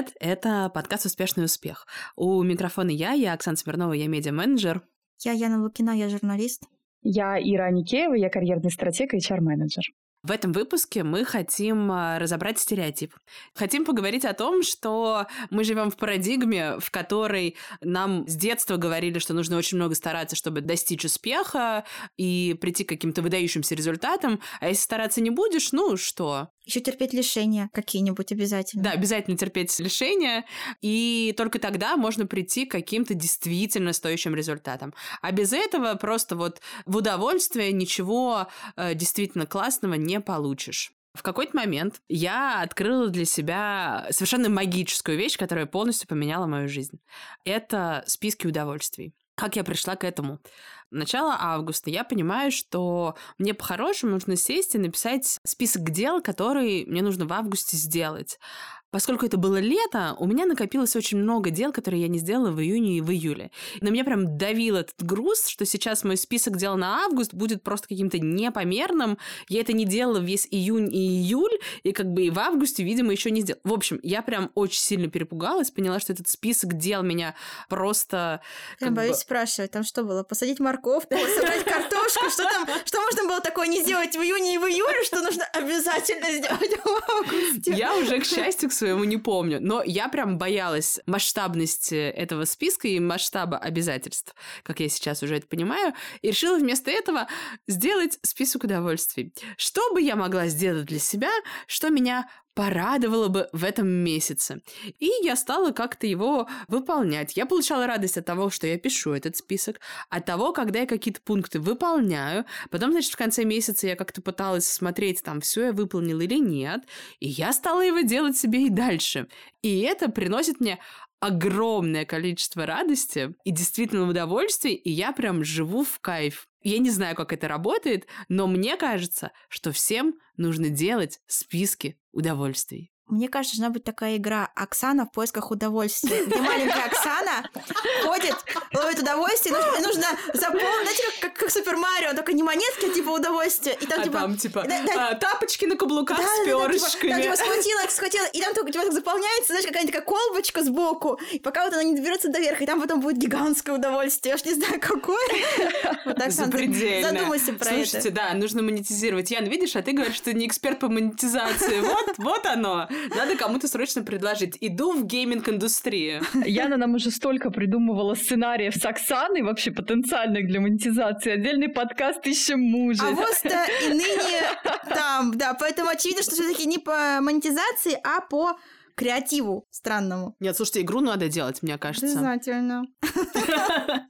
привет! Это подкаст «Успешный успех». У микрофона я, я Оксана Смирнова, я медиа-менеджер. Я Яна Лукина, я журналист. Я Ира Аникеева, я карьерный стратег и HR-менеджер. В этом выпуске мы хотим а, разобрать стереотип. Хотим поговорить о том, что мы живем в парадигме, в которой нам с детства говорили, что нужно очень много стараться, чтобы достичь успеха и прийти к каким-то выдающимся результатам. А если стараться не будешь, ну что? Еще терпеть лишения какие-нибудь обязательно. Да, обязательно терпеть лишения, и только тогда можно прийти к каким-то действительно стоящим результатам. А без этого просто вот в удовольствие ничего э, действительно классного не получишь. В какой-то момент я открыла для себя совершенно магическую вещь, которая полностью поменяла мою жизнь. Это списки удовольствий. Как я пришла к этому? Начало августа я понимаю, что мне по-хорошему нужно сесть и написать список дел, которые мне нужно в августе сделать. Поскольку это было лето, у меня накопилось очень много дел, которые я не сделала в июне и в июле. На меня прям давил этот груз, что сейчас мой список дел на август будет просто каким-то непомерным. Я это не делала весь июнь и июль, и как бы и в августе, видимо, еще не сделала. В общем, я прям очень сильно перепугалась, поняла, что этот список дел меня просто... Я боюсь бы... спрашивать, там что было? Посадить морковку, собрать картошку? Что там? Что можно было такое не сделать в июне и в июле, что нужно обязательно сделать в августе? Я уже, к счастью, к своему не помню. Но я прям боялась масштабности этого списка и масштаба обязательств, как я сейчас уже это понимаю, и решила вместо этого сделать список удовольствий. Что бы я могла сделать для себя, что меня порадовало бы в этом месяце. И я стала как-то его выполнять. Я получала радость от того, что я пишу этот список, от того, когда я какие-то пункты выполняю. Потом, значит, в конце месяца я как-то пыталась смотреть, там, все я выполнила или нет. И я стала его делать себе и дальше. И это приносит мне огромное количество радости и действительно удовольствия, и я прям живу в кайф. Я не знаю, как это работает, но мне кажется, что всем нужно делать списки удовольствий. Мне кажется, должна быть такая игра Оксана в поисках удовольствия, где маленькая Оксана ходит, ловит удовольствие, нужно, нужно запомнить, как, как Супер Марио, только не монетки, а типа удовольствие. И там, а типа, там, типа, да, да, а, тапочки на каблуках да, с перышками. Да, да, типа, да, типа, схватила, схватила, и там только типа, заполняется, знаешь, какая-нибудь такая колбочка сбоку, и пока вот она не доберется до верха, и там потом будет гигантское удовольствие, я уж не знаю, какое. Вот так, Задумайся про это. Слушайте, да, нужно монетизировать. Ян, видишь, а ты говоришь, что ты не эксперт по монетизации. Вот, вот оно. Надо кому-то срочно предложить. Иду в гейминг-индустрию. Яна нам уже столько придумывала сценариев с Оксаной, вообще потенциальных для монетизации. Отдельный подкаст «Ищем мужа». А вот и ныне там, да. Поэтому очевидно, что все-таки не по монетизации, а по креативу странному. Нет, слушайте, игру надо делать, мне кажется. Обязательно.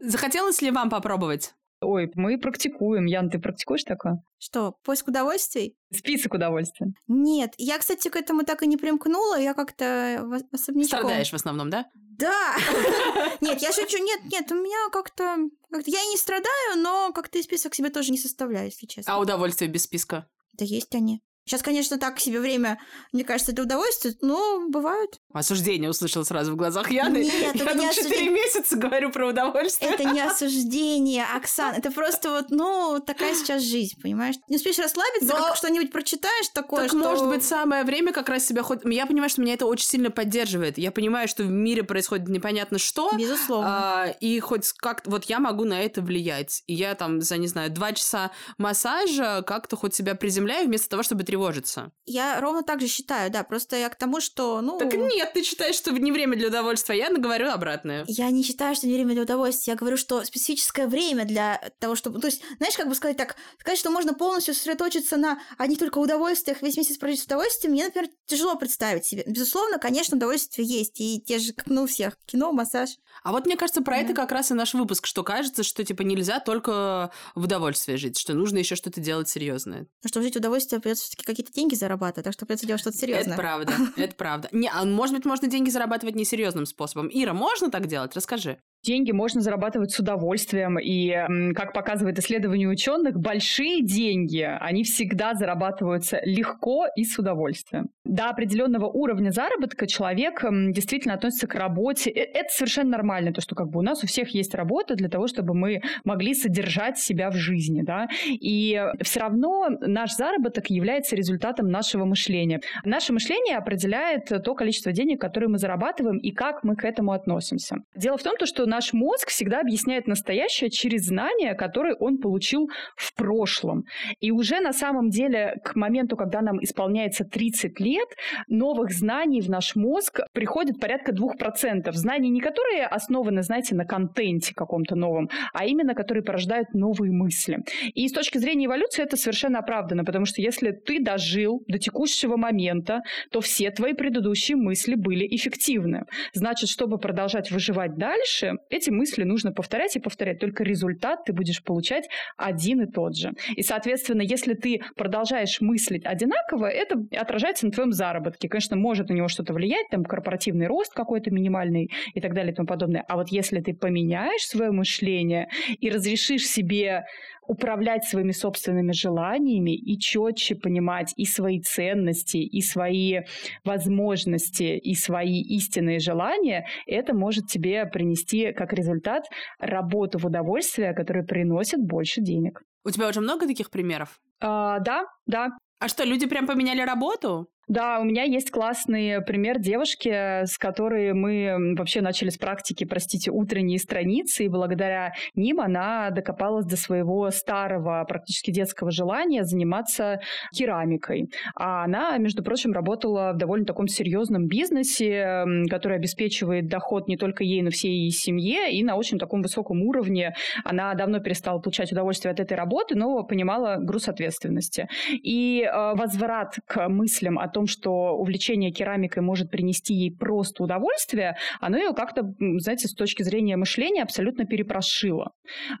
Захотелось ли вам попробовать? Ой, мы практикуем. Ян, ты практикуешь такое? Что, поиск удовольствий? Список удовольствий. Нет, я, кстати, к этому так и не примкнула, я как-то особнячком. Страдаешь в основном, да? Да! Нет, я шучу, нет, нет, у меня как-то... Я и не страдаю, но как-то и список себе тоже не составляю, если честно. А удовольствия без списка? Да есть они. Сейчас, конечно, так себе время, мне кажется, это удовольствие, но бывают. Осуждение услышал сразу в глазах Яны. Нет, Я это не 4 осуждение. месяца говорю про удовольствие. Это не осуждение, Оксан. Это просто вот, ну, такая сейчас жизнь, понимаешь? Не успеешь расслабиться, Но... как что-нибудь прочитаешь такое, так что... может быть самое время как раз себя хоть... Я понимаю, что меня это очень сильно поддерживает. Я понимаю, что в мире происходит непонятно что. Безусловно. А, и хоть как вот я могу на это влиять. И я там за, не знаю, два часа массажа как-то хоть себя приземляю вместо того, чтобы тревожиться. Я ровно так же считаю, да, просто я к тому, что, ну... Так нет, ты считаешь, что не время для удовольствия, я говорю обратное. Я не считаю, что не время для удовольствия, я говорю, что специфическое время для того, чтобы... То есть, знаешь, как бы сказать так, сказать, что можно полностью сосредоточиться на одних только удовольствиях, весь месяц прожить с удовольствием, мне, например, тяжело представить себе. Безусловно, конечно, удовольствие есть, и те же, как ну, у всех, кино, массаж. А вот мне кажется, про да. это как раз и наш выпуск, что кажется, что типа нельзя только в удовольствие жить, что нужно еще что-то делать серьезное. Ну, чтобы жить в удовольствие, придется все-таки какие-то деньги зарабатывать, так что придется делать что-то серьезное. Это правда, это правда. Не, а может быть, можно деньги зарабатывать несерьезным способом. Ира, можно так делать? Расскажи. Деньги можно зарабатывать с удовольствием, и, как показывает исследование ученых, большие деньги, они всегда зарабатываются легко и с удовольствием. До определенного уровня заработка человек действительно относится к работе. Э, это совершенно нормально, то, что как бы у нас у всех есть работа для того, чтобы мы могли содержать себя в жизни, да, и все равно наш заработок является результатом нашего мышления. Наше мышление определяет то количество денег, которые мы зарабатываем, и как мы к этому относимся. Дело в том, что наш мозг всегда объясняет настоящее через знания, которые он получил в прошлом. И уже на самом деле к моменту, когда нам исполняется 30 лет, новых знаний в наш мозг приходит порядка 2%. Знаний не которые основаны, знаете, на контенте каком-то новом, а именно которые порождают новые мысли. И с точки зрения эволюции это совершенно оправдано, потому что если ты дожил до текущего момента, то все твои предыдущие мысли были эффективны. Значит, чтобы продолжать выживать дальше, эти мысли нужно повторять и повторять, только результат ты будешь получать один и тот же. И, соответственно, если ты продолжаешь мыслить одинаково, это отражается на твоем заработке. Конечно, может на него что-то влиять, там корпоративный рост какой-то минимальный и так далее и тому подобное. А вот если ты поменяешь свое мышление и разрешишь себе управлять своими собственными желаниями и четче понимать и свои ценности, и свои возможности, и свои истинные желания, это может тебе принести как результат работу в удовольствие, которая приносит больше денег. У тебя уже много таких примеров? А, да, да. А что, люди прям поменяли работу? Да, у меня есть классный пример девушки, с которой мы вообще начали с практики, простите, утренние страницы, и благодаря ним она докопалась до своего старого, практически детского желания заниматься керамикой. А она, между прочим, работала в довольно таком серьезном бизнесе, который обеспечивает доход не только ей, но всей ее семье, и на очень таком высоком уровне. Она давно перестала получать удовольствие от этой работы, но понимала груз ответственности. И э, возврат к мыслям о том, что увлечение керамикой может принести ей просто удовольствие, оно ее как-то, знаете, с точки зрения мышления абсолютно перепрошило.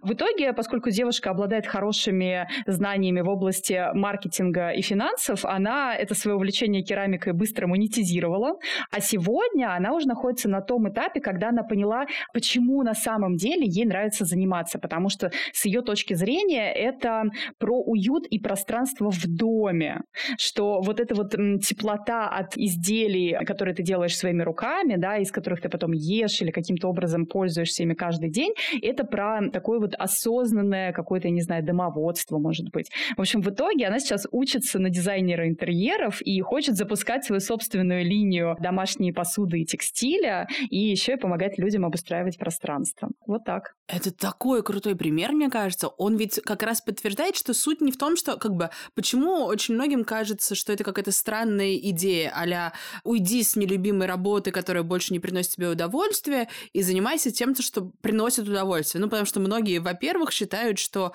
В итоге, поскольку девушка обладает хорошими знаниями в области маркетинга и финансов, она это свое увлечение керамикой быстро монетизировала, а сегодня она уже находится на том этапе, когда она поняла, почему на самом деле ей нравится заниматься, потому что с ее точки зрения это про уют и пространство в доме, что вот это вот теплота от изделий, которые ты делаешь своими руками, да, из которых ты потом ешь или каким-то образом пользуешься ими каждый день, это про такое вот осознанное какое-то, не знаю, домоводство, может быть. В общем, в итоге она сейчас учится на дизайнера интерьеров и хочет запускать свою собственную линию домашней посуды и текстиля, и еще и помогать людям обустраивать пространство. Вот так. Это такой крутой пример, мне кажется. Он ведь как раз подтверждает, что суть не в том, что как бы почему очень многим кажется, что это какая-то странная идея, а уйди с нелюбимой работы, которая больше не приносит тебе удовольствия, и занимайся тем, что приносит удовольствие. Ну, потому что многие, во-первых, считают, что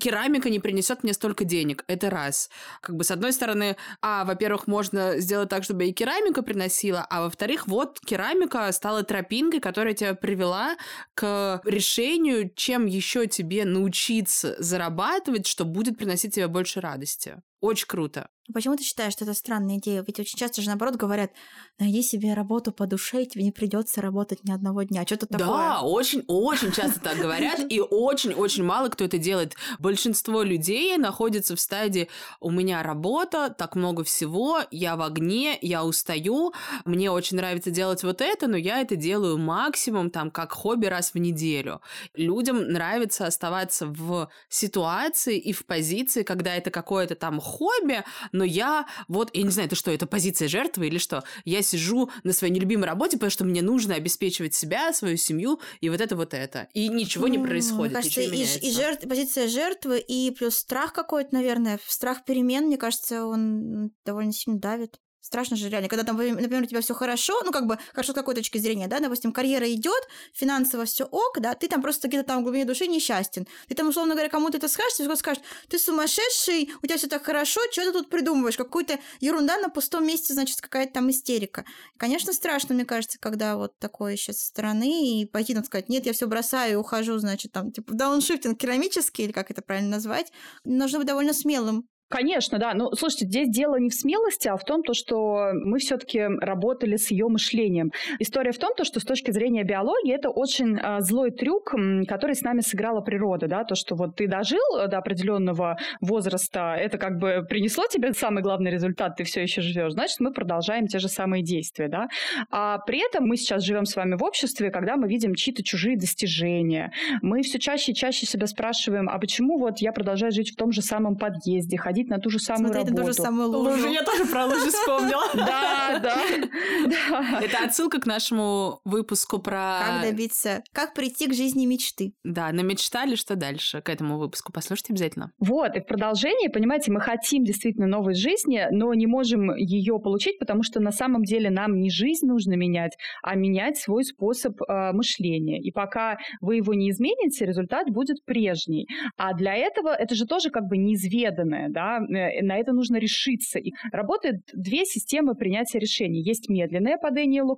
керамика не принесет мне столько денег. Это раз. Как бы с одной стороны, а, во-первых, можно сделать так, чтобы и керамика приносила, а во-вторых, вот керамика стала тропинкой, которая тебя привела к решению, чем еще тебе научиться зарабатывать, что будет приносить тебе больше радости. Очень круто. Почему ты считаешь, что это странная идея? Ведь очень часто же наоборот говорят, найди себе работу по душе, и тебе не придется работать ни одного дня. Что-то такое. Да, очень-очень часто так говорят, и очень-очень мало кто это делает. Большинство людей находится в стадии «у меня работа, так много всего, я в огне, я устаю, мне очень нравится делать вот это, но я это делаю максимум там как хобби раз в неделю». Людям нравится оставаться в ситуации и в позиции, когда это какое-то там хобби, но я вот, я не знаю, это что, это позиция жертвы или что? Я сижу на своей нелюбимой работе, потому что мне нужно обеспечивать себя, свою семью и вот это вот это. И ничего не происходит, мне кажется, ничего не и, и жертв, позиция жертвы, и плюс страх какой-то, наверное, страх перемен, мне кажется, он довольно сильно давит. Страшно же реально, когда там, например, у тебя все хорошо, ну как бы хорошо с какой точки зрения, да, допустим, карьера идет, финансово все ок, да, ты там просто где-то там в глубине души несчастен. Ты там, условно говоря, кому-то это скажешь, тебе скажешь, ты сумасшедший, у тебя все так хорошо, что ты тут придумываешь? Какую-то ерунда на пустом месте, значит, какая-то там истерика. Конечно, страшно, мне кажется, когда вот такое сейчас со стороны, и пойти, надо сказать, нет, я все бросаю и ухожу, значит, там, типа, дауншифтинг керамический, или как это правильно назвать, нужно быть довольно смелым Конечно, да. Ну, слушайте, здесь дело не в смелости, а в том, то, что мы все-таки работали с ее мышлением. История в том, то, что с точки зрения биологии это очень а, злой трюк, который с нами сыграла природа, да, то, что вот ты дожил до определенного возраста, это как бы принесло тебе самый главный результат, ты все еще живешь, значит, мы продолжаем те же самые действия, да. А при этом мы сейчас живем с вами в обществе, когда мы видим чьи-то чужие достижения. Мы все чаще и чаще себя спрашиваем, а почему вот я продолжаю жить в том же самом подъезде, ходить на ту же самую Смотреть работу. на ту же самую лужу. Лужу, я тоже про лужи вспомнила. Да, да. Это отсылка к нашему выпуску про... Как добиться, как прийти к жизни мечты. Да, намечтали, что дальше к этому выпуску. Послушайте обязательно. Вот, и в продолжении, понимаете, мы хотим действительно новой жизни, но не можем ее получить, потому что на самом деле нам не жизнь нужно менять, а менять свой способ э, мышления. И пока вы его не измените, результат будет прежний. А для этого это же тоже как бы неизведанное, да, э, на это нужно решиться. И работают две системы принятия решений. Есть медленное по Дэниелу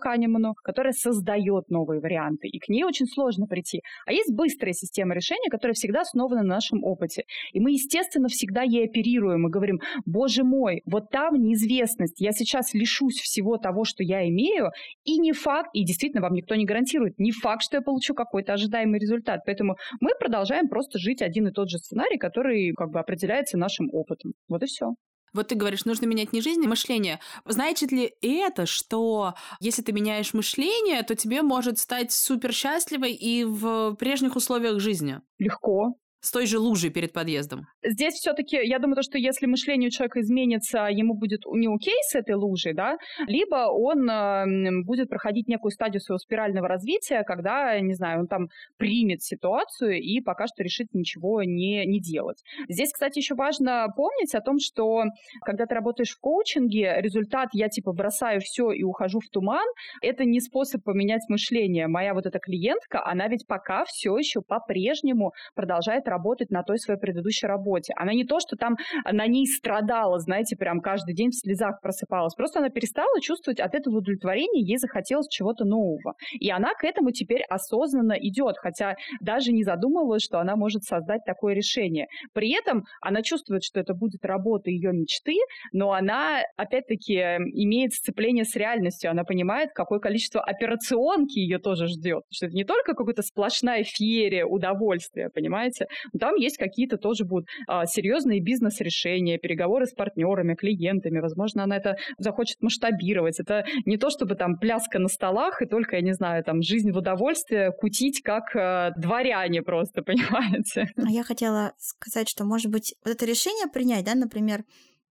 которое создает новые варианты, и к ней очень сложно прийти. А есть быстрая система решения, которая всегда основана на нашем опыте. И мы, естественно, всегда ей оперируем и говорим, боже мой, вот там неизвестность, я сейчас лишусь всего того, что я имею, и не факт, и действительно вам никто не гарантирует, не факт, что я получу какой-то ожидаемый результат. Поэтому мы продолжаем просто жить один и тот же сценарий, который как бы определяется нашим опытом. Вот и все. Вот ты говоришь, нужно менять не жизнь, а мышление. Значит ли это, что если ты меняешь мышление, то тебе может стать супер счастливой и в прежних условиях жизни? Легко. С той же лужей перед подъездом. Здесь все-таки, я думаю, то, что если мышление у человека изменится, ему будет не окей с этой лужей, да, либо он э, будет проходить некую стадию своего спирального развития, когда, не знаю, он там примет ситуацию и пока что решит ничего не, не делать. Здесь, кстати, еще важно помнить о том, что когда ты работаешь в коучинге, результат я типа бросаю все и ухожу в туман, это не способ поменять мышление. Моя вот эта клиентка, она ведь пока все еще по-прежнему продолжает работать на той своей предыдущей работе. Она не то, что там на ней страдала, знаете, прям каждый день в слезах просыпалась. Просто она перестала чувствовать от этого удовлетворения, ей захотелось чего-то нового. И она к этому теперь осознанно идет, хотя даже не задумывалась, что она может создать такое решение. При этом она чувствует, что это будет работа ее мечты, но она, опять-таки, имеет сцепление с реальностью. Она понимает, какое количество операционки ее тоже ждет. Что это не только какая-то сплошная феерия удовольствия, понимаете? Там есть какие-то тоже будут а, серьезные бизнес-решения, переговоры с партнерами, клиентами. Возможно, она это захочет масштабировать. Это не то, чтобы там пляска на столах и только, я не знаю, там жизнь в удовольствие кутить как а, дворяне просто, понимаете? А я хотела сказать, что, может быть, вот это решение принять, да, например,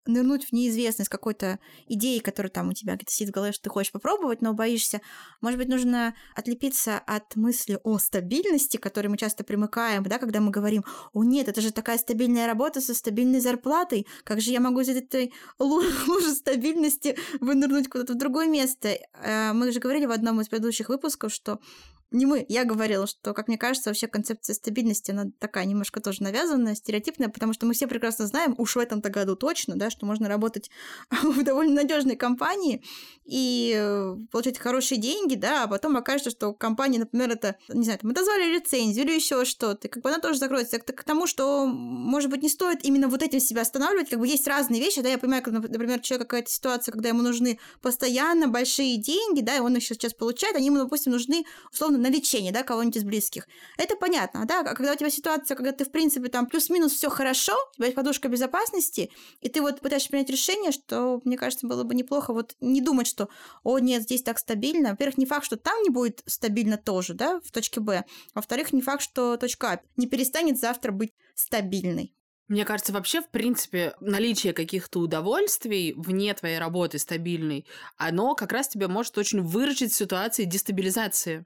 нырнуть в неизвестность какой-то идеи, которая там у тебя где-то сидит в голове, что ты хочешь попробовать, но боишься. Может быть, нужно отлепиться от мысли о стабильности, к которой мы часто примыкаем, да, когда мы говорим, о нет, это же такая стабильная работа со стабильной зарплатой, как же я могу из этой лужи стабильности вынырнуть куда-то в другое место. Э, мы же говорили в одном из предыдущих выпусков, что не мы, я говорила, что, как мне кажется, вообще концепция стабильности, она такая немножко тоже навязанная, стереотипная, потому что мы все прекрасно знаем, уж в этом-то году точно, да, что можно работать в довольно надежной компании и э, получать хорошие деньги, да, а потом окажется, что компания, например, это, не знаю, там, отозвали лицензию или еще что-то, как бы она тоже закроется. Это к тому, что, может быть, не стоит именно вот этим себя останавливать, как бы есть разные вещи, да, я понимаю, как, например, человек какая-то ситуация, когда ему нужны постоянно большие деньги, да, и он их сейчас получает, они ему, допустим, нужны, условно, на лечение, да, кого-нибудь из близких. Это понятно, да, а когда у тебя ситуация, когда ты, в принципе, там плюс-минус все хорошо, у тебя есть подушка безопасности, и ты вот пытаешься принять решение, что, мне кажется, было бы неплохо вот не думать, что, о, нет, здесь так стабильно. Во-первых, не факт, что там не будет стабильно тоже, да, в точке Б. Во-вторых, не факт, что точка А не перестанет завтра быть стабильной. Мне кажется, вообще, в принципе, наличие каких-то удовольствий вне твоей работы стабильной, оно как раз тебя может очень выручить в ситуации дестабилизации.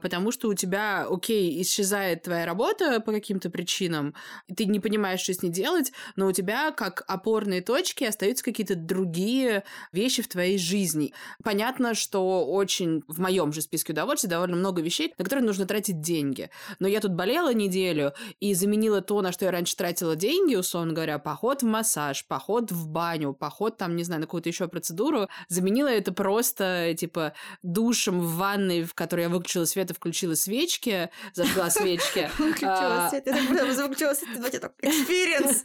Потому что у тебя, окей, исчезает твоя работа по каким-то причинам, ты не понимаешь, что с ней делать, но у тебя как опорные точки остаются какие-то другие вещи в твоей жизни. Понятно, что очень в моем же списке удовольствий довольно много вещей, на которые нужно тратить деньги. Но я тут болела неделю и заменила то, на что я раньше тратила деньги, деньги, условно говоря, поход в массаж, поход в баню, поход там, не знаю, на какую-то еще процедуру, заменила это просто, типа, душем в ванной, в которой я выключила свет и включила свечки, зажгла свечки. Выключила свет, выключила свет, experience,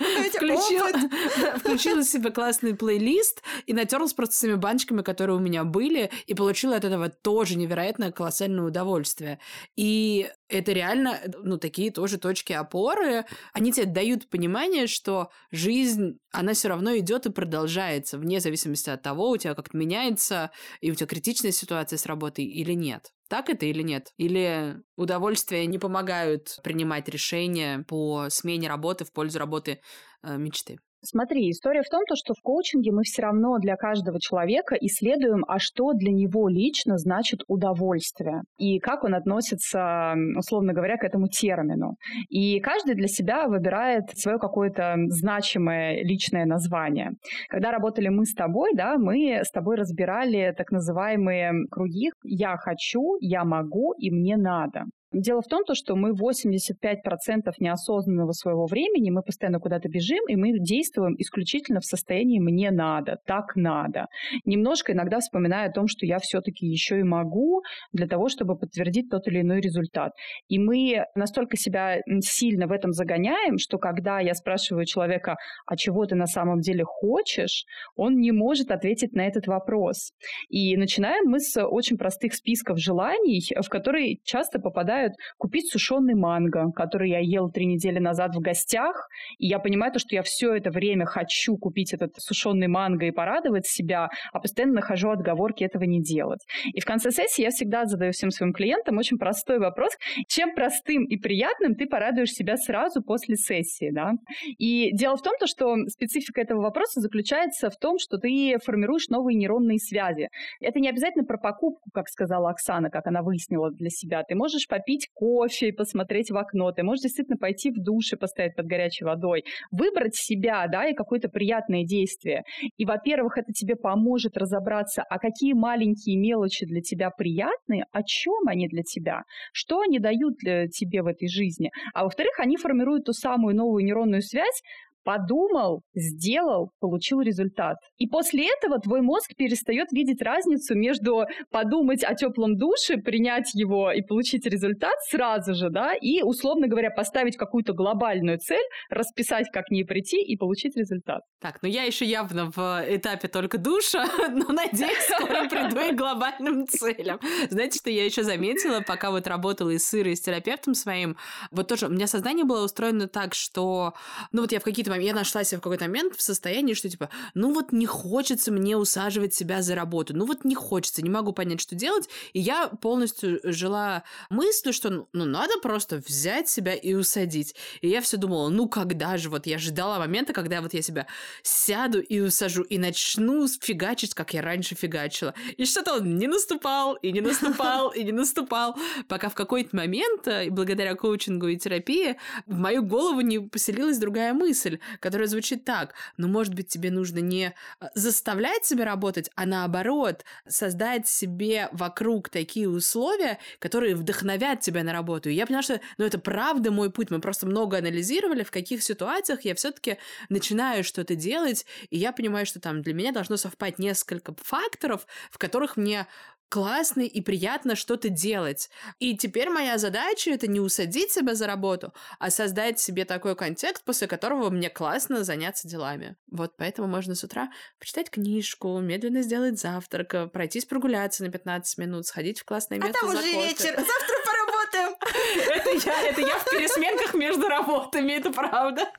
Включила себе классный плейлист и натерлась просто с теми баночками, которые у меня были, и получила от этого тоже невероятное колоссальное удовольствие. И это реально, ну, такие тоже точки опоры. Они тебе дают понимание, что жизнь, она все равно идет и продолжается, вне зависимости от того, у тебя как-то меняется, и у тебя критичная ситуация с работой или нет. Так это или нет? Или удовольствия не помогают принимать решения по смене работы в пользу работы э, мечты? Смотри, история в том, то, что в коучинге мы все равно для каждого человека исследуем, а что для него лично значит удовольствие, и как он относится, условно говоря, к этому термину. И каждый для себя выбирает свое какое-то значимое личное название. Когда работали мы с тобой, да, мы с тобой разбирали так называемые круги «я хочу», «я могу» и «мне надо». Дело в том, то, что мы 85% неосознанного своего времени, мы постоянно куда-то бежим, и мы действуем исключительно в состоянии «мне надо», «так надо». Немножко иногда вспоминая о том, что я все-таки еще и могу для того, чтобы подтвердить тот или иной результат. И мы настолько себя сильно в этом загоняем, что когда я спрашиваю человека, а чего ты на самом деле хочешь, он не может ответить на этот вопрос. И начинаем мы с очень простых списков желаний, в которые часто попадают предлагают купить сушеный манго, который я ел три недели назад в гостях, и я понимаю то, что я все это время хочу купить этот сушеный манго и порадовать себя, а постоянно нахожу отговорки этого не делать. И в конце сессии я всегда задаю всем своим клиентам очень простой вопрос, чем простым и приятным ты порадуешь себя сразу после сессии, да? И дело в том, то, что специфика этого вопроса заключается в том, что ты формируешь новые нейронные связи. Это не обязательно про покупку, как сказала Оксана, как она выяснила для себя. Ты можешь попить попить кофе и посмотреть в окно, ты можешь действительно пойти в душ и постоять под горячей водой, выбрать себя, да, и какое-то приятное действие. И, во-первых, это тебе поможет разобраться, а какие маленькие мелочи для тебя приятные, о чем они для тебя, что они дают для тебе в этой жизни. А во-вторых, они формируют ту самую новую нейронную связь, подумал, сделал, получил результат. И после этого твой мозг перестает видеть разницу между подумать о теплом душе, принять его и получить результат сразу же, да, и, условно говоря, поставить какую-то глобальную цель, расписать, как к ней прийти и получить результат. Так, ну я еще явно в этапе только душа, но надеюсь, скоро приду и к глобальным целям. Знаете, что я еще заметила, пока вот работала и с Ирой, и с терапевтом своим, вот тоже у меня сознание было устроено так, что, ну вот я в какие-то какой-то момент, я нашла себя в какой-то момент в состоянии, что типа, ну вот не хочется мне усаживать себя за работу, ну вот не хочется, не могу понять, что делать, и я полностью жила мыслью, что ну надо просто взять себя и усадить. И я все думала, ну когда же, вот я ждала момента, когда вот я себя сяду и усажу, и начну фигачить, как я раньше фигачила. И что-то он не наступал, и не наступал, и не наступал, пока в какой-то момент, э, благодаря коучингу и терапии, в мою голову не поселилась другая мысль которая звучит так, ну, может быть, тебе нужно не а, заставлять себя работать, а наоборот, создать себе вокруг такие условия, которые вдохновят тебя на работу. И я поняла, что, ну, это правда мой путь. Мы просто много анализировали, в каких ситуациях я все-таки начинаю что-то делать, и я понимаю, что там для меня должно совпать несколько факторов, в которых мне классно и приятно что-то делать. И теперь моя задача это не усадить себя за работу, а создать себе такой контекст, после которого мне классно заняться делами. Вот поэтому можно с утра почитать книжку, медленно сделать завтрак, пройтись прогуляться на 15 минут, сходить в классное место А там уже кофе. вечер, завтра поработаем. Это я, это я в пересменках между работами, это правда.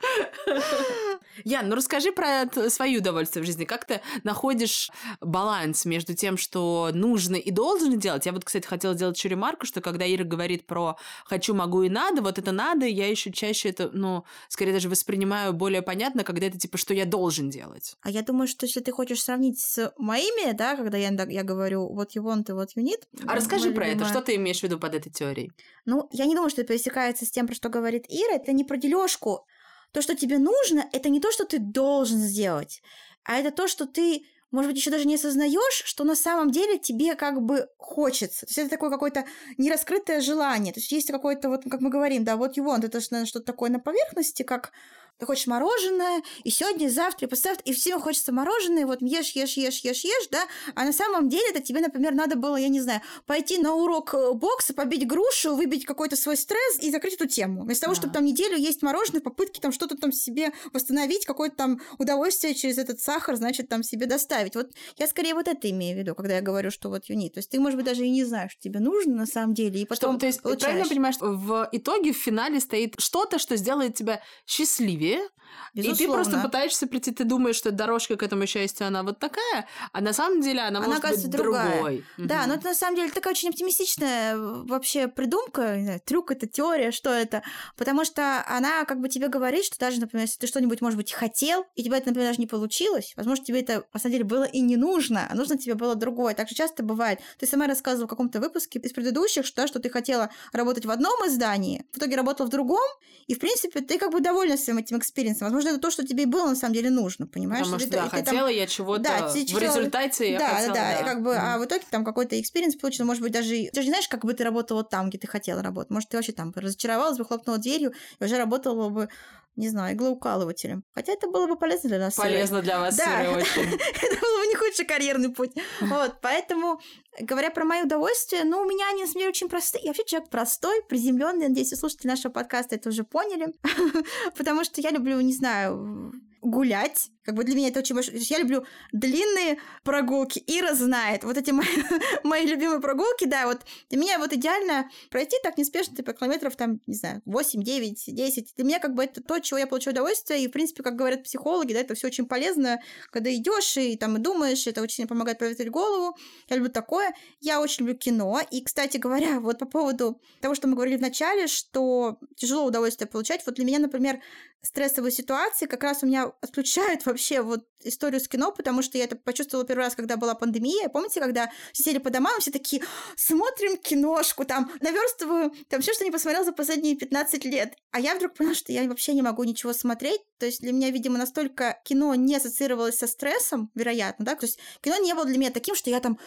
Ян, ну расскажи про свое удовольствие в жизни. Как ты находишь баланс между тем, что нужно и должен делать? Я вот, кстати, хотела сделать еще ремарку, что когда Ира говорит про «хочу, могу и надо», вот это «надо», я еще чаще это, ну, скорее даже воспринимаю более понятно, когда это типа «что я должен делать». А я думаю, что если ты хочешь сравнить с моими, да, когда я, я говорю вот you want и вот you need. А расскажи про это, что ты имеешь в виду под этой теорией? Ну, я не думаю, что это пересекается с тем, про что говорит Ира, это не про дележку. То, что тебе нужно, это не то, что ты должен сделать, а это то, что ты может быть, еще даже не осознаешь, что на самом деле тебе как бы хочется. То есть это такое какое-то нераскрытое желание. То есть есть какое-то, вот как мы говорим, да, вот you want, это что-то такое на поверхности, как ты хочешь мороженое, и сегодня, и завтра, и послезавтра, и всем хочется мороженое, вот ешь, ешь, ешь, ешь, ешь, да, а на самом деле это тебе, например, надо было, я не знаю, пойти на урок э, бокса, побить грушу, выбить какой-то свой стресс и закрыть эту тему. Вместо того, чтобы там неделю есть мороженое, попытки там что-то там себе восстановить, какое-то там удовольствие через этот сахар, значит, там себе доставить. Вот я скорее вот это имею в виду, когда я говорю, что вот юни. То есть ты, может быть, даже и не знаешь, что тебе нужно на самом деле, и потом что, то есть, получаешь. правильно понимаешь, в итоге в финале стоит что-то, что сделает тебя счастливее, «Тебе?» Безусловно. И ты просто пытаешься прийти, ты думаешь, что дорожка к этому счастью, она вот такая, а на самом деле она, она может быть другая. другой. Да, угу. но это на самом деле такая очень оптимистичная вообще придумка, не знаю, трюк это, теория, что это, потому что она как бы тебе говорит, что даже, например, если ты что-нибудь, может быть, хотел, и тебе это, например, даже не получилось, возможно, тебе это, на самом деле, было и не нужно, а нужно тебе было другое. Так же часто бывает. Ты сама рассказывала в каком-то выпуске из предыдущих, что, что ты хотела работать в одном издании, в итоге работала в другом, и, в принципе, ты как бы довольна своим этим experience ом. Возможно, это то, что тебе было на самом деле нужно, понимаешь? Потому что, да, ты, хотела там... я чего-то да, в хотела... результате я да, хотела, да, да, как бы, мм. а в итоге там какой-то experience получил, может быть, даже... Ты же не знаешь, как бы ты работала там, где ты хотела работать. Может, ты вообще там разочаровалась бы, хлопнула дверью и уже работала бы не знаю, иглоукалывателем. Хотя это было бы полезно для нас. Полезно для вас, да. очень. это был бы не худший карьерный путь. Вот, поэтому, говоря про мои удовольствия, ну, у меня они, на самом деле, очень простые. Я вообще человек простой, приземленный. Надеюсь, слушатели нашего подкаста это уже поняли. Потому что я люблю, не знаю, гулять. Как бы для меня это очень большое. Я люблю длинные прогулки. Ира знает. Вот эти мои, мои любимые прогулки, да, вот для меня вот идеально пройти так неспешно, типа километров там, не знаю, 8, 9, 10. Для меня как бы это то, чего я получаю удовольствие. И, в принципе, как говорят психологи, да, это все очень полезно, когда идешь и там и думаешь, это очень помогает проветрить голову. Я люблю такое. Я очень люблю кино. И, кстати говоря, вот по поводу того, что мы говорили в начале, что тяжело удовольствие получать, вот для меня, например, стрессовые ситуации как раз у меня отключают вообще вот историю с кино, потому что я это почувствовала первый раз, когда была пандемия. Помните, когда сидели по домам, все такие, смотрим киношку, там, наверстываю, там, все, что не посмотрел за последние 15 лет. А я вдруг поняла, что я вообще не могу ничего смотреть. То есть для меня, видимо, настолько кино не ассоциировалось со стрессом, вероятно, да, то есть кино не было для меня таким, что я там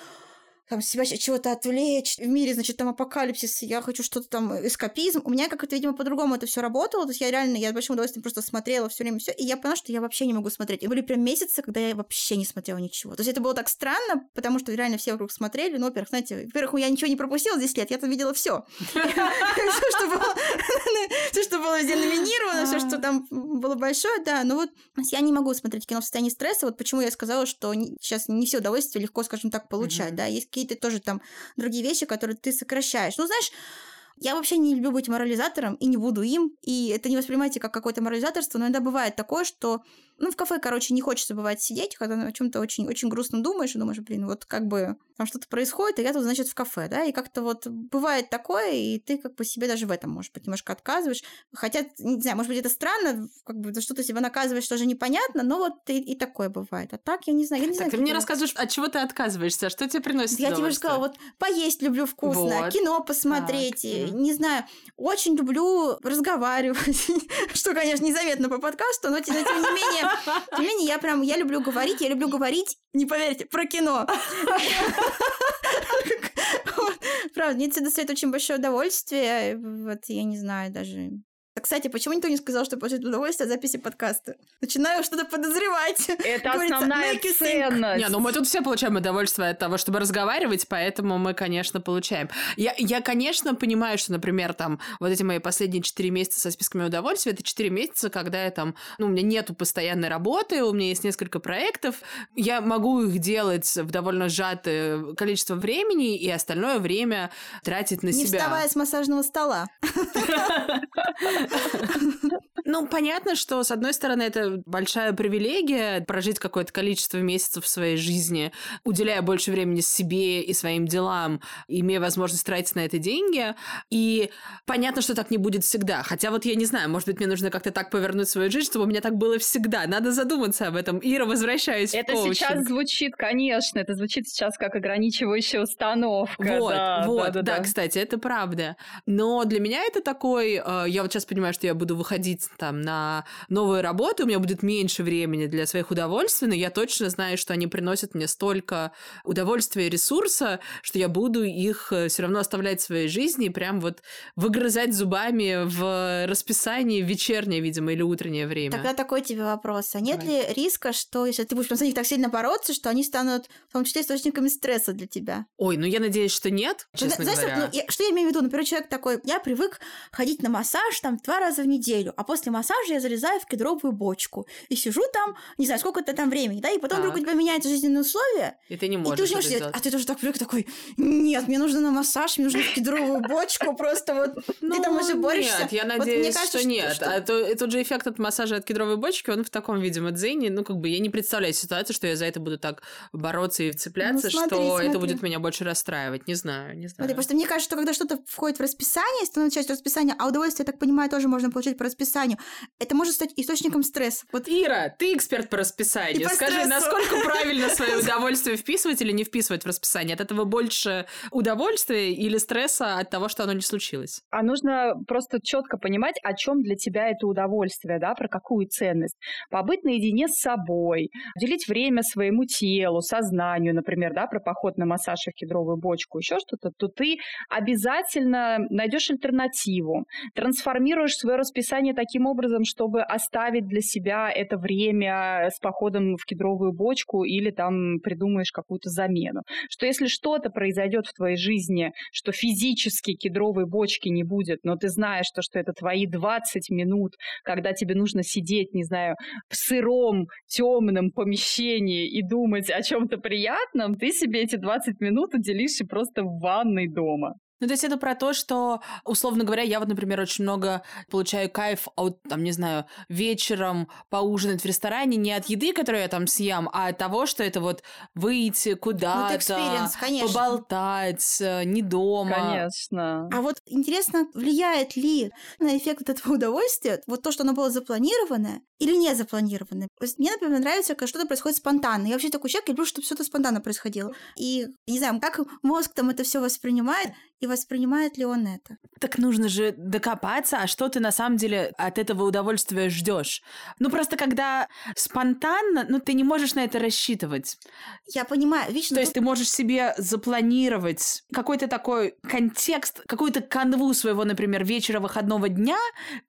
там себя чего-то отвлечь. В мире, значит, там апокалипсис, я хочу что-то там, эскапизм. У меня как-то, видимо, по-другому это все работало. То есть я реально, я с большим удовольствием просто смотрела все время все, и я поняла, что я вообще не могу смотреть. И были прям месяцы, когда я вообще не смотрела ничего. То есть это было так странно, потому что реально все вокруг смотрели. Ну, во-первых, знаете, во-первых, я ничего не пропустила здесь лет, я там видела все. Все, что было везде номинировано, все, что там было большое, да. Но вот я не могу смотреть кино в состоянии стресса. Вот почему я сказала, что сейчас не все удовольствие легко, скажем так, получать, да. Есть какие-то тоже там другие вещи, которые ты сокращаешь. Ну, знаешь, я вообще не люблю быть морализатором и не буду им. И это не воспринимайте как какое-то морализаторство, но иногда бывает такое, что ну, в кафе, короче, не хочется бывать сидеть, когда о чем-то очень, очень грустно думаешь, и думаешь, блин, вот как бы там что-то происходит, а я тут, значит, в кафе, да, и как-то вот бывает такое, и ты как бы себе даже в этом, может быть, немножко отказываешь. Хотя, не знаю, может быть, это странно, как бы за что-то себя наказываешь, тоже непонятно, но вот и, и такое бывает. А так, я не знаю, я не так, знаю. ты мне рассказываешь, от чего ты отказываешься, что тебе приносит Я тебе уже сказала, вот поесть люблю вкусно, вот. кино посмотреть, так. не знаю, очень люблю разговаривать, что, конечно, незаметно по подкасту, но тем не менее, тем не менее, я прям, я люблю говорить, я люблю говорить, не поверите, про кино. Правда, мне это доставит очень большое удовольствие. Вот я не знаю даже. Кстати, почему никто не сказал, что получит удовольствие от записи подкаста? Начинаю что-то подозревать. Это основная ценность. Не, ну мы тут все получаем удовольствие от того, чтобы разговаривать, поэтому мы, конечно, получаем. Я, я конечно, понимаю, что, например, там, вот эти мои последние четыре месяца со списками удовольствия, это четыре месяца, когда я там, ну, у меня нету постоянной работы, у меня есть несколько проектов, я могу их делать в довольно сжатое количество времени, и остальное время тратить на не себя. Не вставая с массажного стола. Ну, понятно, что, с одной стороны, это большая привилегия прожить какое-то количество месяцев в своей жизни, уделяя больше времени себе и своим делам, имея возможность тратить на это деньги. И понятно, что так не будет всегда. Хотя вот я не знаю, может быть, мне нужно как-то так повернуть свою жизнь, чтобы у меня так было всегда. Надо задуматься об этом. Ира, возвращаюсь Это в коучинг. сейчас звучит, конечно, это звучит сейчас как ограничивающая установка. Вот, да, вот, да, да, да, да, кстати, это правда. Но для меня это такой, э, я вот сейчас понимаю, что я буду выходить там на новую работу, у меня будет меньше времени для своих удовольствий, но я точно знаю, что они приносят мне столько удовольствия и ресурса, что я буду их э, все равно оставлять в своей жизни и прям вот выгрызать зубами в расписании в вечернее, видимо, или утреннее время. Тогда такой тебе вопрос. А нет Давай. ли риска, что если ты будешь за них так сильно бороться, что они станут в том числе источниками стресса для тебя? Ой, ну я надеюсь, что нет, честно Знаешь, говоря. Ну, я, что я имею в виду? Например, человек такой, я привык ходить на массаж там два раза в неделю, а после массажа я залезаю в кедровую бочку и сижу там, не знаю, сколько-то там времени, да, и потом так. вдруг у тебя меняются жизненные условия. И ты не можешь. И ты уже а ты тоже так привык такой, нет, мне нужно на массаж, мне нужно в кедровую бочку, просто вот ты там уже борешься. Нет, я надеюсь, что нет. А тот же эффект от массажа от кедровой бочки, он в таком, видимо, дзене, ну, как бы я не представляю ситуацию, что я за это буду так бороться и цепляться, что это будет меня больше расстраивать. Не знаю, не знаю. Смотри, просто мне кажется, что когда что-то входит в расписание, становится частью расписания, а удовольствие, я так понимаю, тоже можно получить по расписанию, это может стать источником стресса. Вот Ира, ты эксперт по расписанию. По Скажи, стрессу. насколько правильно свое удовольствие вписывать или не вписывать в расписание? От этого больше удовольствия или стресса от того, что оно не случилось? А нужно просто четко понимать, о чем для тебя это удовольствие, да, про какую ценность. Побыть наедине с собой, уделить время своему телу, сознанию, например, да, про поход на массаж и в кедровую бочку, еще что-то, то ты обязательно найдешь альтернативу, трансформируешь свое расписание таким образом, чтобы оставить для себя это время с походом в кедровую бочку или там придумаешь какую-то замену. Что если что-то произойдет в твоей жизни, что физически кедровой бочки не будет, но ты знаешь, что, что это твои 20 минут, когда тебе нужно сидеть, не знаю, в сыром, темном помещении и думать о чем-то приятном, ты себе эти 20 минут уделишь и просто в ванной дома. Ну, то есть это про то, что, условно говоря, я вот, например, очень много получаю кайф от, там, не знаю, вечером поужинать в ресторане не от еды, которую я там съем, а от того, что это вот выйти куда-то, ну, поболтать, э, не дома. Конечно. А вот интересно, влияет ли на эффект от этого удовольствия вот то, что оно было запланированное или не есть мне, например, нравится, когда что-то происходит спонтанно. Я вообще такой человек, я люблю, чтобы все это спонтанно происходило. И, не знаю, как мозг там это все воспринимает, и воспринимает ли он это. Так нужно же докопаться, а что ты на самом деле от этого удовольствия ждешь. Ну просто когда спонтанно, ну ты не можешь на это рассчитывать. Я понимаю, видишь, То ну, есть ты можешь себе запланировать какой-то такой контекст, какую-то канву своего, например, вечера выходного дня,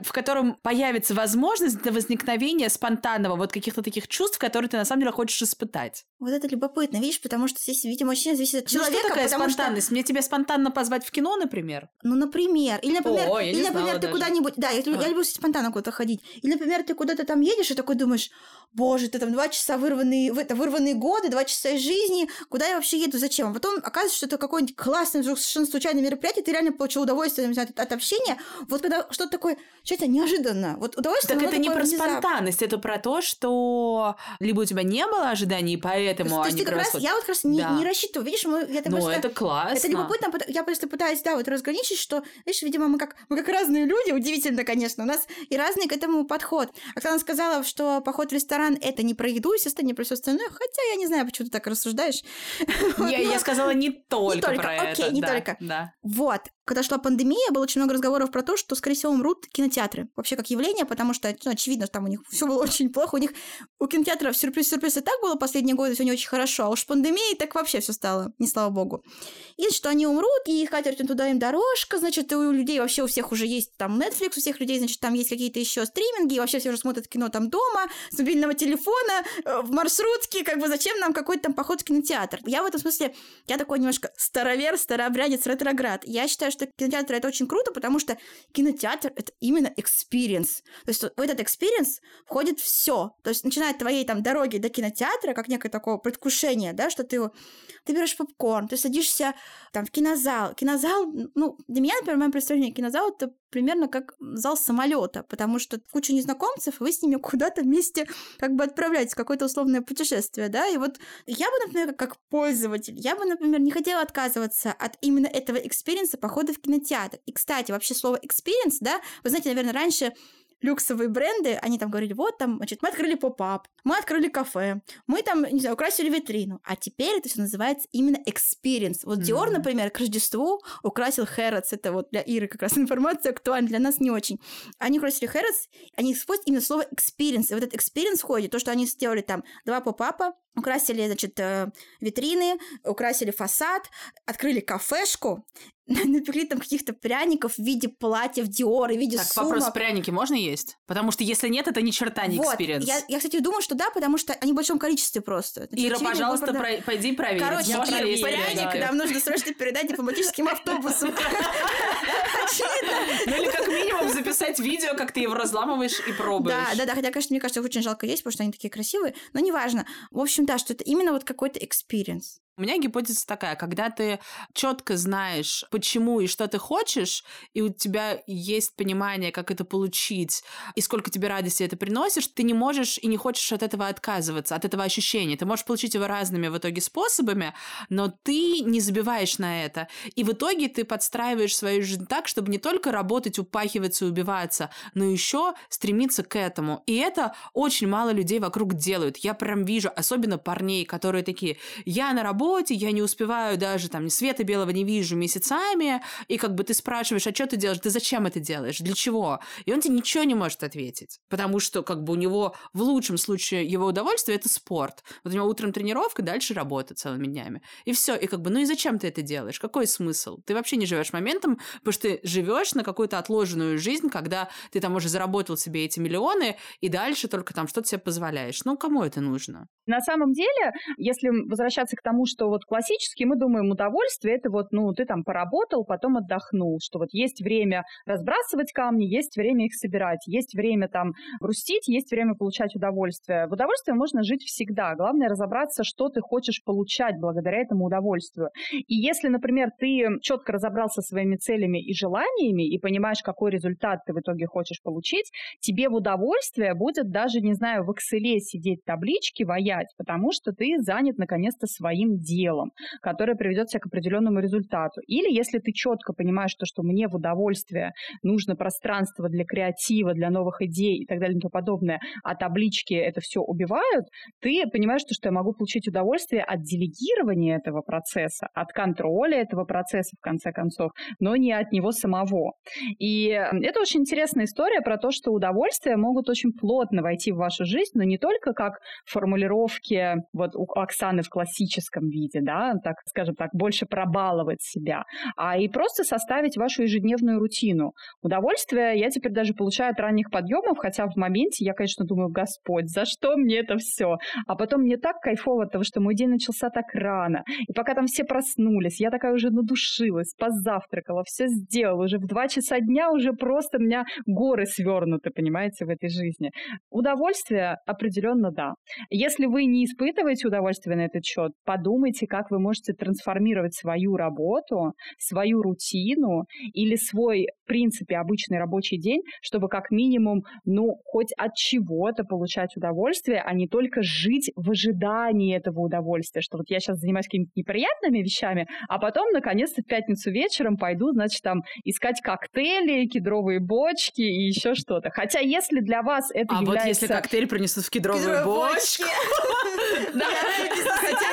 в котором появится возможность для возникновения спонтанного вот каких-то таких чувств, которые ты на самом деле хочешь испытать. Вот это любопытно, видишь, потому что здесь, видимо, очень зависит от человека. Ну что такая спонтанность? Что... Мне тебя спонтанно позвать в кино, например? Ну, например. Или, например, О, или, например ты куда-нибудь... Да, я, а. я люблю спонтанно куда-то ходить. Или, например, ты куда-то там едешь и такой думаешь, боже, ты там два часа вырванные, это вырванные годы, два часа из жизни, куда я вообще еду, зачем? А потом оказывается, что это какое-нибудь классное, совершенно случайное мероприятие, ты реально получил удовольствие от, от общения. Вот когда что-то такое, что-то неожиданно. Вот удовольствие... Так это не про внезапно. спонтанность, это про то, что либо у тебя не было ожиданий, поэтому то, они то есть ты раз, я вот как раз не, да. не рассчитываю. Видишь, мы, это ну, просто, это классно. Это любопытно. Я просто пытаюсь, да, вот разграничить, что, видишь, видимо, мы как, мы как разные люди, удивительно, конечно, у нас и разный к этому подход. Оксана сказала, что поход в ресторан – это не про еду, естественно, не про все остальное, хотя я не знаю, почему ты так рассуждаешь. Я, я сказала не только, не только про окей, это. не да, только. Да. Вот когда шла пандемия, было очень много разговоров про то, что, скорее всего, умрут кинотеатры. Вообще как явление, потому что, ну, очевидно, там у них все было очень плохо. У них у кинотеатров сюрприз-сюрприз и так было последние годы, все не очень хорошо. А уж пандемией так вообще все стало, не слава богу. И что они умрут, и Хатертин туда им дорожка, значит, у людей вообще у всех уже есть там Netflix, у всех людей, значит, там есть какие-то еще стриминги, и вообще все уже смотрят кино там дома, с мобильного телефона, э, в маршрутке, как бы зачем нам какой-то там поход в кинотеатр? Я в этом смысле, я такой немножко старовер, старообрядец, ретроград. Я считаю, что кинотеатр это очень круто, потому что кинотеатр это именно experience. То есть в этот experience входит все. То есть начиная от твоей там дороги до кинотеатра, как некое такое предвкушение, да, что ты, ты берешь попкорн, ты садишься там в кинозал. Кинозал, ну, для меня, например, мое представление кинозал это примерно как зал самолета, потому что куча незнакомцев, вы с ними куда-то вместе как бы отправляетесь какое-то условное путешествие, да, и вот я бы, например, как пользователь, я бы, например, не хотела отказываться от именно этого experience а похода в кинотеатр. И, кстати, вообще слово experience, да, вы знаете, наверное, раньше люксовые бренды, они там говорили, вот там, значит, мы открыли pop-up, мы открыли кафе, мы там, не знаю, украсили витрину. А теперь это все называется именно experience. Вот Dior, mm-hmm. например, к Рождеству украсил Harrods. Это вот для Иры как раз информация актуальна, для нас не очень. Они украсили Harrods, они используют именно слово experience. И вот этот experience входит, то, что они сделали там два pop-up а, украсили, значит, э, витрины, украсили фасад, открыли кафешку, напекли там каких-то пряников в виде платьев Диор, в виде так, сумок. вопрос, пряники можно есть? Потому что если нет, это ни черта не вот. experience. Я, я, кстати, думаю, что да, потому что они в большом количестве просто. Это Ира, пожалуйста, про... пойди проверь. Короче, Ира, пряник нам нужно срочно передать дипломатическим автобусом. Ну или как минимум записать видео, как ты его разламываешь и пробуешь. Да, да, да, хотя, конечно, мне кажется, очень жалко есть, потому что они такие красивые, но неважно. В общем, да, что это именно вот какой-то experience. У меня гипотеза такая, когда ты четко знаешь, почему и что ты хочешь, и у тебя есть понимание, как это получить, и сколько тебе радости это приносишь, ты не можешь и не хочешь от этого отказываться, от этого ощущения. Ты можешь получить его разными в итоге способами, но ты не забиваешь на это. И в итоге ты подстраиваешь свою жизнь так, чтобы не только работать, упахиваться и убиваться, но еще стремиться к этому. И это очень мало людей вокруг делают. Я прям вижу, особенно парней, которые такие, я на работе, работе, я не успеваю даже там света белого не вижу месяцами, и как бы ты спрашиваешь, а что ты делаешь, ты зачем это делаешь, для чего? И он тебе ничего не может ответить, потому что как бы у него в лучшем случае его удовольствие это спорт. Вот у него утром тренировка, дальше работа целыми днями. И все, и как бы, ну и зачем ты это делаешь? Какой смысл? Ты вообще не живешь моментом, потому что ты живешь на какую-то отложенную жизнь, когда ты там уже заработал себе эти миллионы, и дальше только там что-то себе позволяешь. Ну, кому это нужно? На самом деле, если возвращаться к тому, что вот классически мы думаем, удовольствие это вот, ну, ты там поработал, потом отдохнул, что вот есть время разбрасывать камни, есть время их собирать, есть время там грустить, есть время получать удовольствие. В удовольствие можно жить всегда. Главное разобраться, что ты хочешь получать благодаря этому удовольствию. И если, например, ты четко разобрался со своими целями и желаниями и понимаешь, какой результат ты в итоге хочешь получить, тебе в удовольствие будет даже, не знаю, в Excel сидеть таблички, воять, потому что ты занят наконец-то своим делом, которое приведет тебя к определенному результату. Или если ты четко понимаешь то, что мне в удовольствие нужно пространство для креатива, для новых идей и так далее и тому подобное, а таблички это все убивают, ты понимаешь, то, что я могу получить удовольствие от делегирования этого процесса, от контроля этого процесса, в конце концов, но не от него самого. И это очень интересная история про то, что удовольствия могут очень плотно войти в вашу жизнь, но не только как формулировка тренировки, вот у Оксаны в классическом виде, да, так скажем так, больше пробаловать себя, а и просто составить вашу ежедневную рутину. Удовольствие я теперь даже получаю от ранних подъемов, хотя в моменте я, конечно, думаю, Господь, за что мне это все? А потом мне так кайфово того, что мой день начался так рано. И пока там все проснулись, я такая уже надушилась, позавтракала, все сделала. Уже в два часа дня уже просто у меня горы свернуты, понимаете, в этой жизни. Удовольствие определенно да. Если вы не испытываете удовольствие на этот счет, подумайте, как вы можете трансформировать свою работу, свою рутину или свой, в принципе, обычный рабочий день, чтобы как минимум, ну, хоть от чего-то получать удовольствие, а не только жить в ожидании этого удовольствия, что вот я сейчас занимаюсь какими-то неприятными вещами, а потом, наконец-то, в пятницу вечером пойду, значит, там искать коктейли, кедровые бочки и еще что-то. Хотя если для вас это а является... вот если коктейль принесут в кедровую бочку...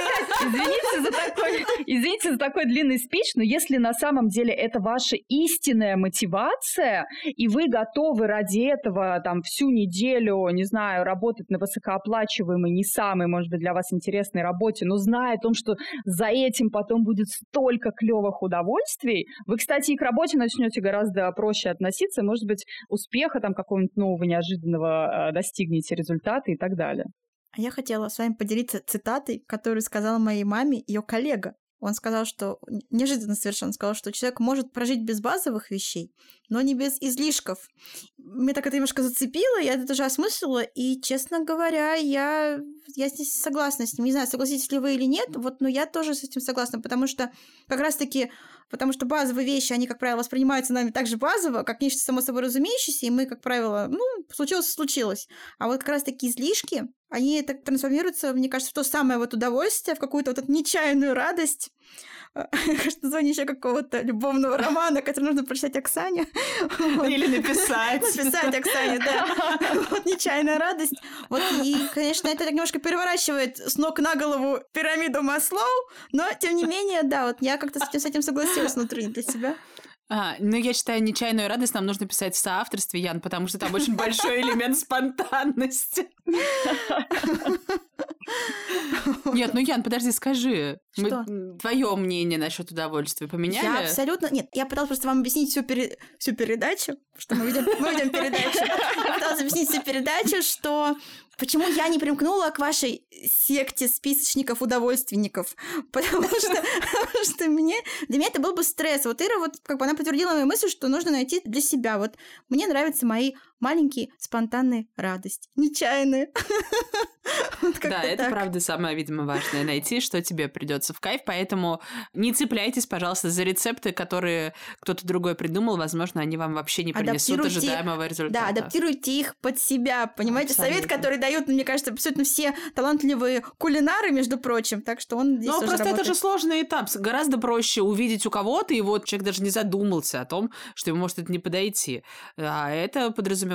Извините за такой, извините за такой длинный спич, но если на самом деле это ваша истинная мотивация, и вы готовы ради этого там всю неделю, не знаю, работать на высокооплачиваемой, не самой, может быть, для вас интересной работе, но зная о том, что за этим потом будет столько клевых удовольствий, вы, кстати, и к работе начнете гораздо проще относиться, может быть, успеха там какого-нибудь нового, неожиданного э, достигнете результата и так далее. А я хотела с вами поделиться цитатой, которую сказала моей маме ее коллега. Он сказал, что неожиданно совершенно сказал, что человек может прожить без базовых вещей, но не без излишков. Меня так это немножко зацепило, я это тоже осмыслила, и, честно говоря, я, я здесь согласна с ним. Не знаю, согласитесь ли вы или нет, вот, но я тоже с этим согласна, потому что как раз-таки потому что базовые вещи, они, как правило, воспринимаются нами так же базово, как нечто само собой разумеющееся, и мы, как правило, ну, случилось, случилось. А вот как раз такие излишки, они так трансформируются, мне кажется, в то самое вот удовольствие, в какую-то вот эту нечаянную радость, кажется, название еще какого-то любовного романа, который нужно прочитать Оксане. Или написать. Написать Оксане, да. Вот «Нечаянная радость». Вот, и, конечно, это так немножко переворачивает с ног на голову пирамиду Маслоу, но, тем не менее, да, вот я как-то с этим согласилась внутри для себя. А, ну, я считаю, нечаянную радость нам нужно писать в соавторстве, Ян, потому что там очень большой элемент спонтанности. Нет, ну, Ян, подожди, скажи. Что? Твое мнение насчет удовольствия поменяли? Я абсолютно... Нет, я пыталась просто вам объяснить всю, пере... всю передачу, что мы ведем, мы ведем передачу. Я пыталась объяснить всю передачу, что почему я не примкнула к вашей секте списочников удовольственников. Потому что, потому что мне, для меня это был бы стресс. Вот Ира, вот как бы она подтвердила мою мысль, что нужно найти для себя. Вот мне нравятся мои маленькие спонтанные радости, нечаянные. Вот Да, это так. правда самое, видимо, важное. Найти, что тебе придется в кайф. Поэтому не цепляйтесь, пожалуйста, за рецепты, которые кто-то другой придумал. Возможно, они вам вообще не принесут ожидаемого результата. Да, адаптируйте их под себя, понимаете? Совет, который дают, мне кажется, абсолютно все талантливые кулинары, между прочим, так что он здесь Ну, тоже просто это же сложный этап. Гораздо проще увидеть у кого-то, и вот человек даже не задумался о том, что ему может это не подойти. А это подразумевает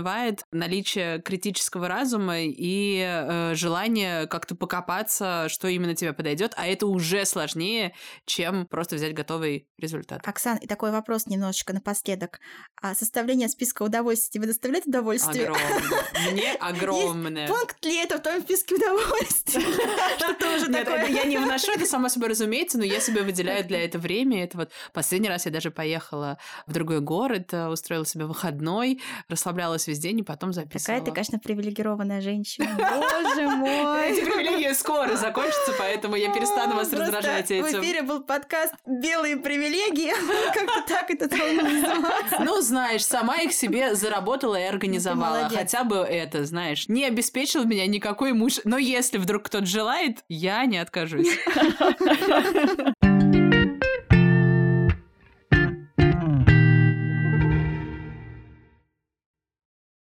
наличие критического разума и э, желание как-то покопаться, что именно тебе подойдет, а это уже сложнее, чем просто взять готовый результат. Оксан, и такой вопрос немножечко напоследок. А составление списка удовольствий тебе доставляет удовольствие? Огромное. Мне огромное. Пункт ли это в твоем списке удовольствий? Что тоже Нет, такое? я не вношу, это само собой разумеется, но я себе выделяю для этого время. Это вот последний раз я даже поехала в другой город, э, устроила себе выходной, расслаблялась весь день и потом записывала. Какая ты, конечно, привилегированная женщина. Боже мой. Эти привилегии скоро закончатся, поэтому я перестану вас раздражать В этим. эфире был подкаст «Белые привилегии». Как-то так это должно называться. Ну, знаешь, сама их себе заработала и организовала. Хотя бы это, знаешь, не обеспечил меня никакой муж. Но если вдруг кто-то желает, я не откажусь.